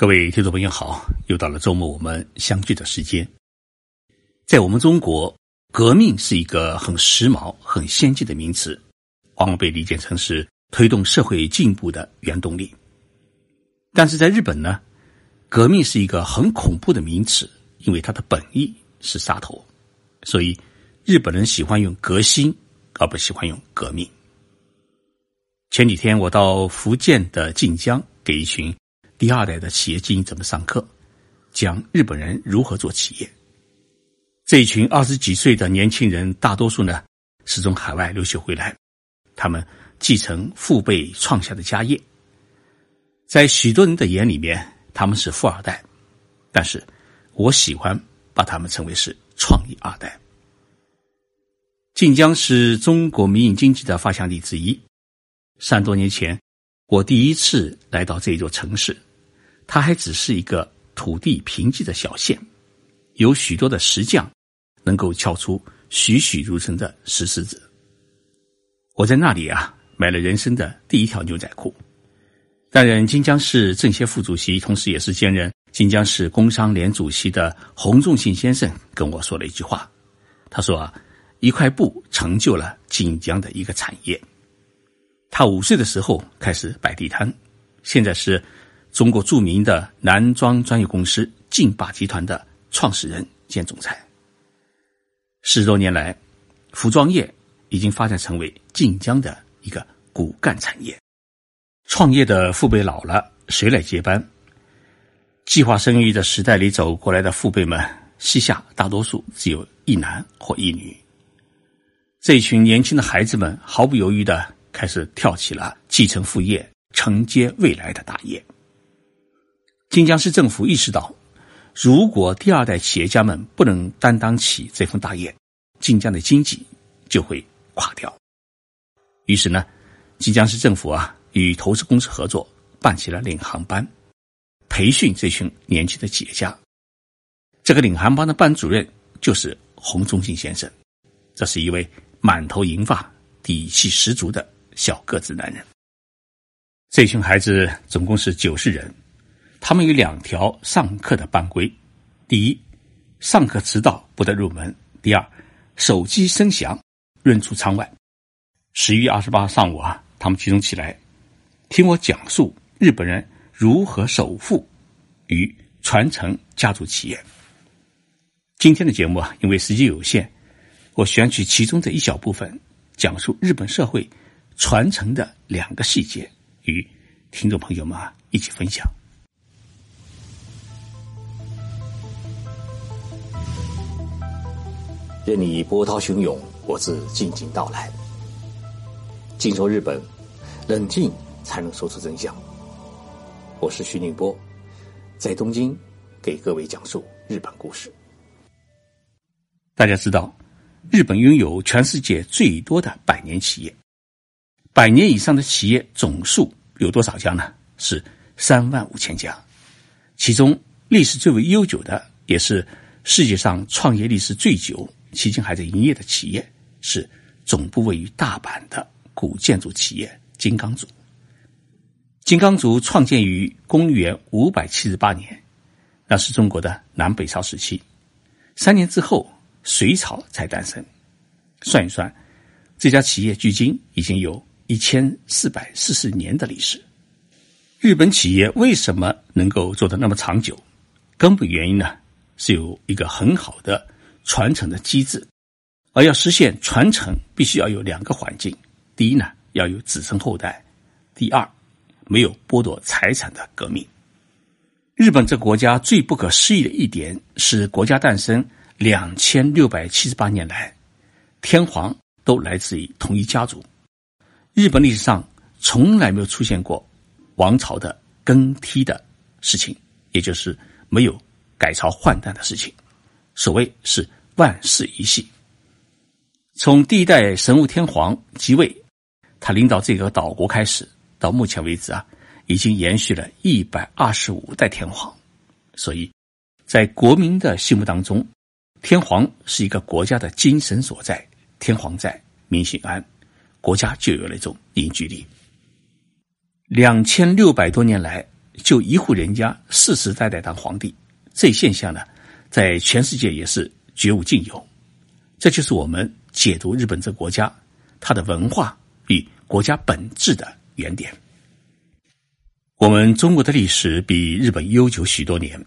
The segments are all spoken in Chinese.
各位听众朋友好，又到了周末我们相聚的时间。在我们中国，革命是一个很时髦、很先进的名词，往往被理解成是推动社会进步的原动力。但是在日本呢，革命是一个很恐怖的名词，因为它的本意是杀头，所以日本人喜欢用革新，而不喜欢用革命。前几天我到福建的晋江，给一群。第二代的企业经营怎么上课？讲日本人如何做企业。这一群二十几岁的年轻人，大多数呢是从海外留学回来，他们继承父辈创下的家业，在许多人的眼里面，他们是富二代，但是我喜欢把他们称为是创意二代。晋江是中国民营经济的发祥地之一。三多年前，我第一次来到这座城市。它还只是一个土地贫瘠的小县，有许多的石匠能够敲出栩栩如生的石狮子。我在那里啊，买了人生的第一条牛仔裤。担任金江市政协副主席，同时也是兼任金江市工商联主席的洪仲信先生跟我说了一句话，他说啊，一块布成就了锦江的一个产业。他五岁的时候开始摆地摊，现在是。中国著名的男装专业公司劲霸集团的创始人兼总裁。十多年来，服装业已经发展成为晋江的一个骨干产业。创业的父辈老了，谁来接班？计划生育的时代里走过来的父辈们，膝下大多数只有一男或一女。这群年轻的孩子们毫不犹豫的开始跳起了继承父业、承接未来的大业。晋江市政府意识到，如果第二代企业家们不能担当起这份大业，晋江的经济就会垮掉。于是呢，晋江市政府啊与投资公司合作，办起了领航班，培训这群年轻的企业家。这个领航班的班主任就是洪忠信先生，这是一位满头银发、底气十足的小个子男人。这群孩子总共是九十人。他们有两条上课的班规：第一，上课迟到不得入门；第二，手机声响，润出窗外。十一月二十八上午啊，他们集中起来，听我讲述日本人如何首富与传承家族企业。今天的节目啊，因为时间有限，我选取其中的一小部分，讲述日本社会传承的两个细节，与听众朋友们啊一起分享。任你波涛汹涌，我自静静到来。静说日本，冷静才能说出真相。我是徐宁波，在东京给各位讲述日本故事。大家知道，日本拥有全世界最多的百年企业，百年以上的企业总数有多少家呢？是三万五千家。其中历史最为悠久的，也是世界上创业历史最久。迄今还在营业的企业是总部位于大阪的古建筑企业金刚组。金刚组创建于公元五百七十八年，那是中国的南北朝时期。三年之后，隋朝才诞生。算一算，这家企业距今已经有一千四百四十年的历史。日本企业为什么能够做得那么长久？根本原因呢，是有一个很好的。传承的机制，而要实现传承，必须要有两个环境：第一呢，要有子孙后代；第二，没有剥夺财产的革命。日本这个国家最不可思议的一点是，国家诞生两千六百七十八年来，天皇都来自于同一家族。日本历史上从来没有出现过王朝的更替的事情，也就是没有改朝换代的事情。所谓是万世一系。从第一代神武天皇即位，他领导这个岛国开始，到目前为止啊，已经延续了一百二十五代天皇。所以，在国民的心目当中，天皇是一个国家的精神所在。天皇在，民心安，国家就有了一种凝聚力。两千六百多年来，就一户人家世世代代当皇帝，这现象呢，在全世界也是绝无仅有。这就是我们解读日本这国家它的文化与国家本质的原点。我们中国的历史比日本悠久许多年。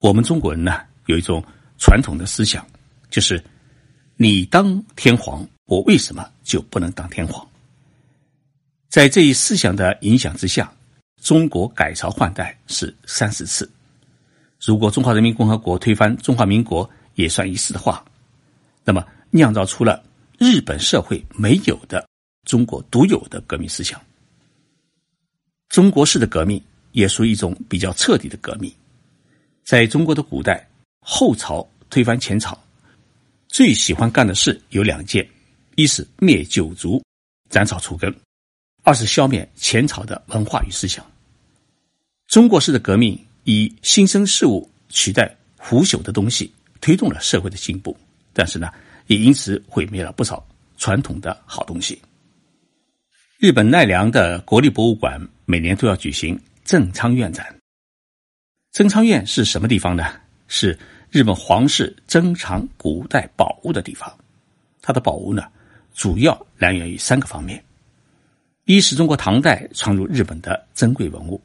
我们中国人呢，有一种传统的思想，就是你当天皇，我为什么就不能当天皇？在这一思想的影响之下，中国改朝换代是三十次。如果中华人民共和国推翻中华民国也算一时的话，那么酿造出了日本社会没有的中国独有的革命思想。中国式的革命也属于一种比较彻底的革命。在中国的古代，后朝推翻前朝，最喜欢干的事有两件：一是灭九族，斩草除根；二是消灭前朝的文化与思想。中国式的革命以新生事物取代腐朽的东西，推动了社会的进步，但是呢，也因此毁灭了不少传统的好东西。日本奈良的国立博物馆每年都要举行正仓院展。正仓院是什么地方呢？是日本皇室珍藏古代宝物的地方。它的宝物呢，主要来源于三个方面：一是中国唐代传入日本的珍贵文物；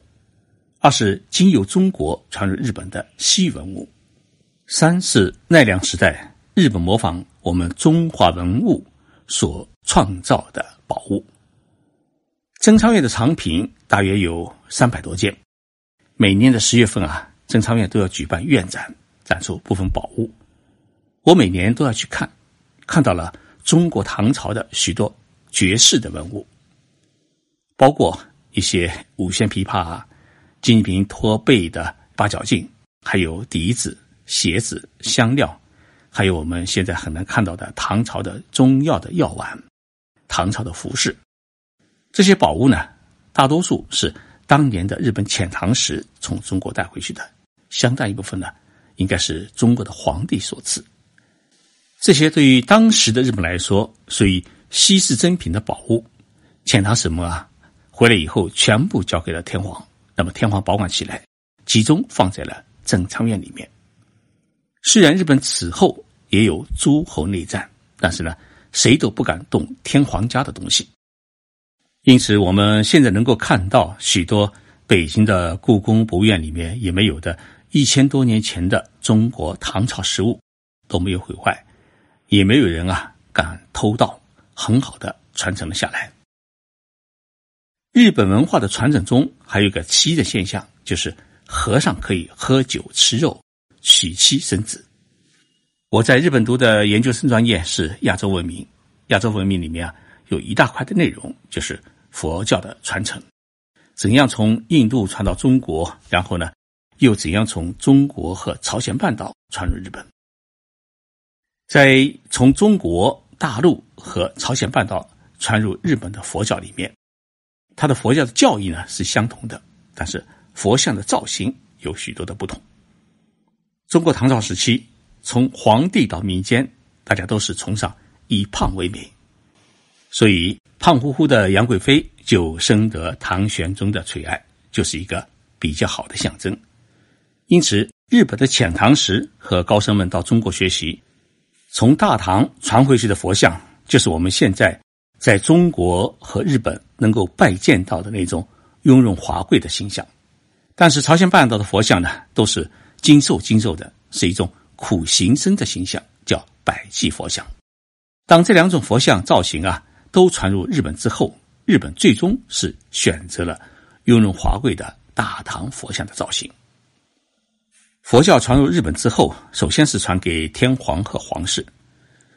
二是经由中国传入日本的稀文物；三是奈良时代日本模仿我们中华文物所创造的宝物。珍昌院的藏品大约有三百多件，每年的十月份啊，珍昌院都要举办院展，展出部分宝物。我每年都要去看，看到了中国唐朝的许多绝世的文物，包括一些五弦琵琶、金瓶托背的八角镜，还有笛子、鞋子、香料，还有我们现在很难看到的唐朝的中药的药丸、唐朝的服饰。这些宝物呢，大多数是当年的日本遣唐时从中国带回去的，相当一部分呢，应该是中国的皇帝所赐。这些对于当时的日本来说，属于稀世珍品的宝物，遣唐使们啊回来以后，全部交给了天皇。那么天皇保管起来，集中放在了正仓院里面。虽然日本此后也有诸侯内战，但是呢，谁都不敢动天皇家的东西。因此，我们现在能够看到许多北京的故宫博物院里面也没有的一千多年前的中国唐朝实物都没有毁坏，也没有人啊敢偷盗，很好的传承了下来。日本文化的传承中还有一个奇的现象，就是和尚可以喝酒吃肉，娶妻生子。我在日本读的研究生专业是亚洲文明，亚洲文明里面啊有一大块的内容就是。佛教的传承，怎样从印度传到中国？然后呢，又怎样从中国和朝鲜半岛传入日本？在从中国大陆和朝鲜半岛传入日本的佛教里面，它的佛教的教义呢是相同的，但是佛像的造型有许多的不同。中国唐朝时期，从皇帝到民间，大家都是崇尚以胖为美，所以。胖乎乎的杨贵妃就深得唐玄宗的垂爱，就是一个比较好的象征。因此，日本的遣唐使和高僧们到中国学习，从大唐传回去的佛像，就是我们现在在中国和日本能够拜见到的那种雍容华贵的形象。但是，朝鲜半岛的佛像呢，都是精瘦精瘦的，是一种苦行僧的形象，叫百济佛像。当这两种佛像造型啊。都传入日本之后，日本最终是选择了雍容华贵的大唐佛像的造型。佛教传入日本之后，首先是传给天皇和皇室，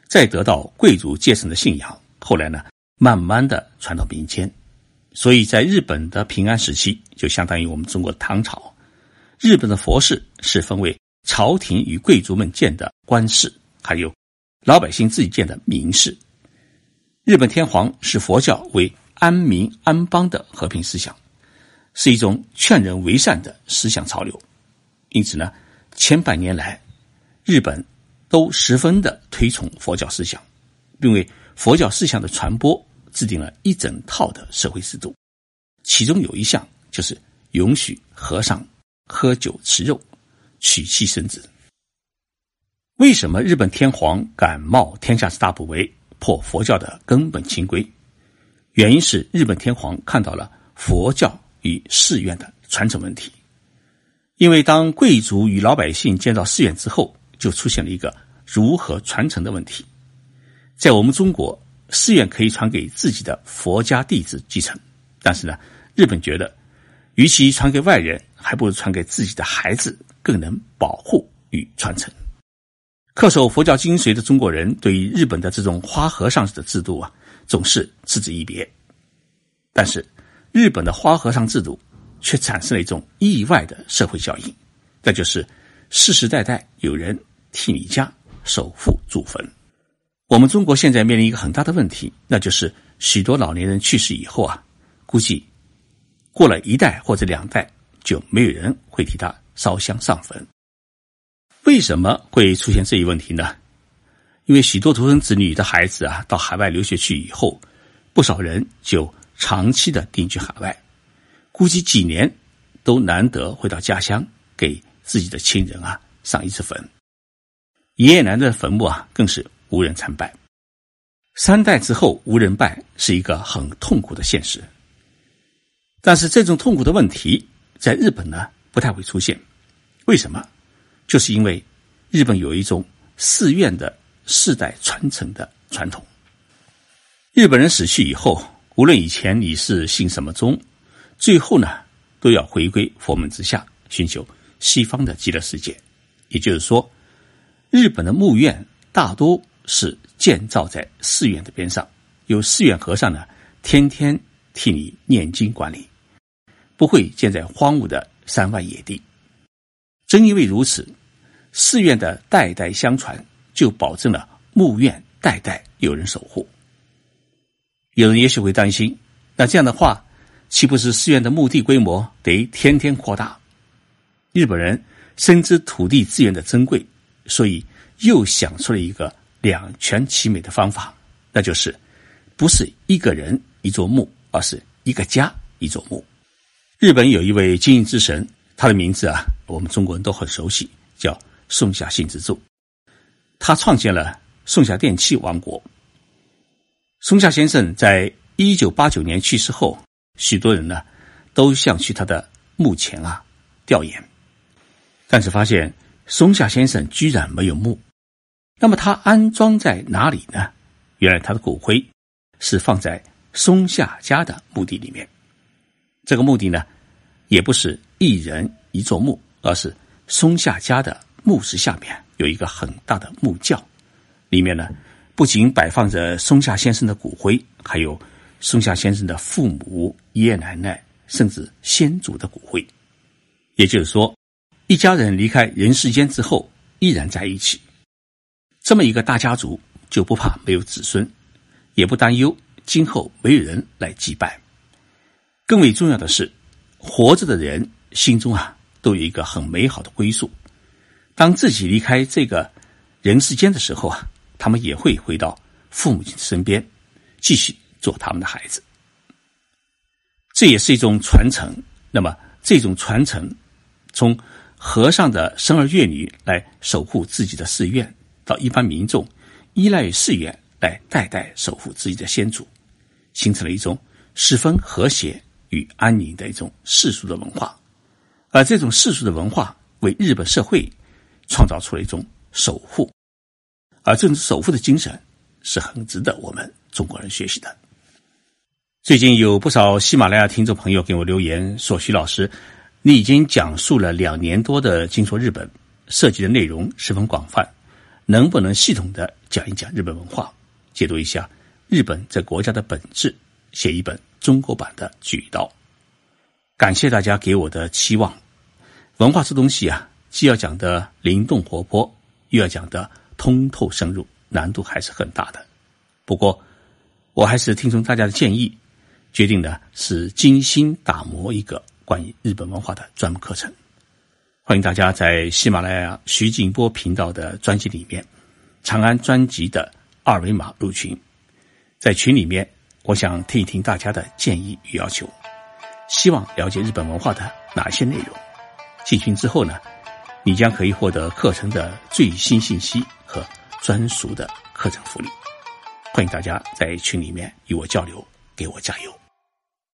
再得到贵族阶层的信仰，后来呢，慢慢的传到民间。所以在日本的平安时期，就相当于我们中国唐朝，日本的佛事是分为朝廷与贵族们建的官事，还有老百姓自己建的民事。日本天皇视佛教为安民安邦的和平思想，是一种劝人为善的思想潮流。因此呢，千百年来，日本都十分的推崇佛教思想，并为佛教思想的传播制定了一整套的社会制度。其中有一项就是允许和尚喝酒吃肉，娶妻生子。为什么日本天皇敢冒天下之大不韪破佛教的根本清规？原因是日本天皇看到了佛教与寺院的传承问题。因为当贵族与老百姓建造寺院之后，就出现了一个如何传承的问题。在我们中国，寺院可以传给自己的佛家弟子继承，但是呢，日本觉得，与其传给外人，还不如传给自己的孩子，更能保护与传承。恪守佛教精髓的中国人，对于日本的这种花和尚的制度啊，总是嗤之以鼻。但是，日本的花和尚制度却产生了一种意外的社会效应，那就是世世代代有人替你家守护祖坟。我们中国现在面临一个很大的问题，那就是许多老年人去世以后啊，估计过了一代或者两代，就没有人会替他烧香上坟。为什么会出现这一问题呢？因为许多独生子女的孩子啊，到海外留学去以后，不少人就长期的定居海外，估计几年都难得回到家乡给自己的亲人啊上一次坟。爷爷奶奶的坟墓啊，更是无人参拜。三代之后无人拜，是一个很痛苦的现实。但是这种痛苦的问题，在日本呢不太会出现，为什么？就是因为日本有一种寺院的世代传承的传统。日本人死去以后，无论以前你是信什么宗，最后呢都要回归佛门之下，寻求西方的极乐世界。也就是说，日本的墓院大多是建造在寺院的边上，有寺院和尚呢天天替你念经管理，不会建在荒芜的山外野地。正因为如此。寺院的代代相传，就保证了墓院代代有人守护。有人也许会担心，那这样的话，岂不是寺院的墓地规模得天天扩大？日本人深知土地资源的珍贵，所以又想出了一个两全其美的方法，那就是不是一个人一座墓，而是一个家一座墓。日本有一位经营之神，他的名字啊，我们中国人都很熟悉，叫。松下幸之助，他创建了松下电器王国。松下先生在一九八九年去世后，许多人呢都想去他的墓前啊调研，但是发现松下先生居然没有墓。那么他安装在哪里呢？原来他的骨灰是放在松下家的墓地里面。这个墓地呢，也不是一人一座墓，而是松下家的。墓室下面有一个很大的木窖，里面呢不仅摆放着松下先生的骨灰，还有松下先生的父母、爷爷奶奶，甚至先祖的骨灰。也就是说，一家人离开人世间之后依然在一起。这么一个大家族，就不怕没有子孙，也不担忧今后没有人来祭拜。更为重要的是，活着的人心中啊都有一个很美好的归宿。当自己离开这个人世间的时候啊，他们也会回到父母亲身边，继续做他们的孩子。这也是一种传承。那么，这种传承，从和尚的生儿育女来守护自己的寺院，到一般民众依赖于寺院来代代守护自己的先祖，形成了一种十分和谐与安宁的一种世俗的文化。而这种世俗的文化，为日本社会。创造出了一种守护，而这种守护的精神是很值得我们中国人学习的。最近有不少喜马拉雅听众朋友给我留言说：“徐老师，你已经讲述了两年多的《金说日本》，涉及的内容十分广泛，能不能系统的讲一讲日本文化，解读一下日本这国家的本质，写一本中国版的《举刀》？”感谢大家给我的期望。文化这东西啊。既要讲的灵动活泼，又要讲的通透深入，难度还是很大的。不过，我还是听从大家的建议，决定的是精心打磨一个关于日本文化的专门课程。欢迎大家在喜马拉雅徐静波频道的专辑里面，长安专辑的二维码入群。在群里面，我想听一听大家的建议与要求。希望了解日本文化的哪些内容？进群之后呢，你将可以获得课程的最新信息和专属的课程福利。欢迎大家在群里面与我交流，给我加油。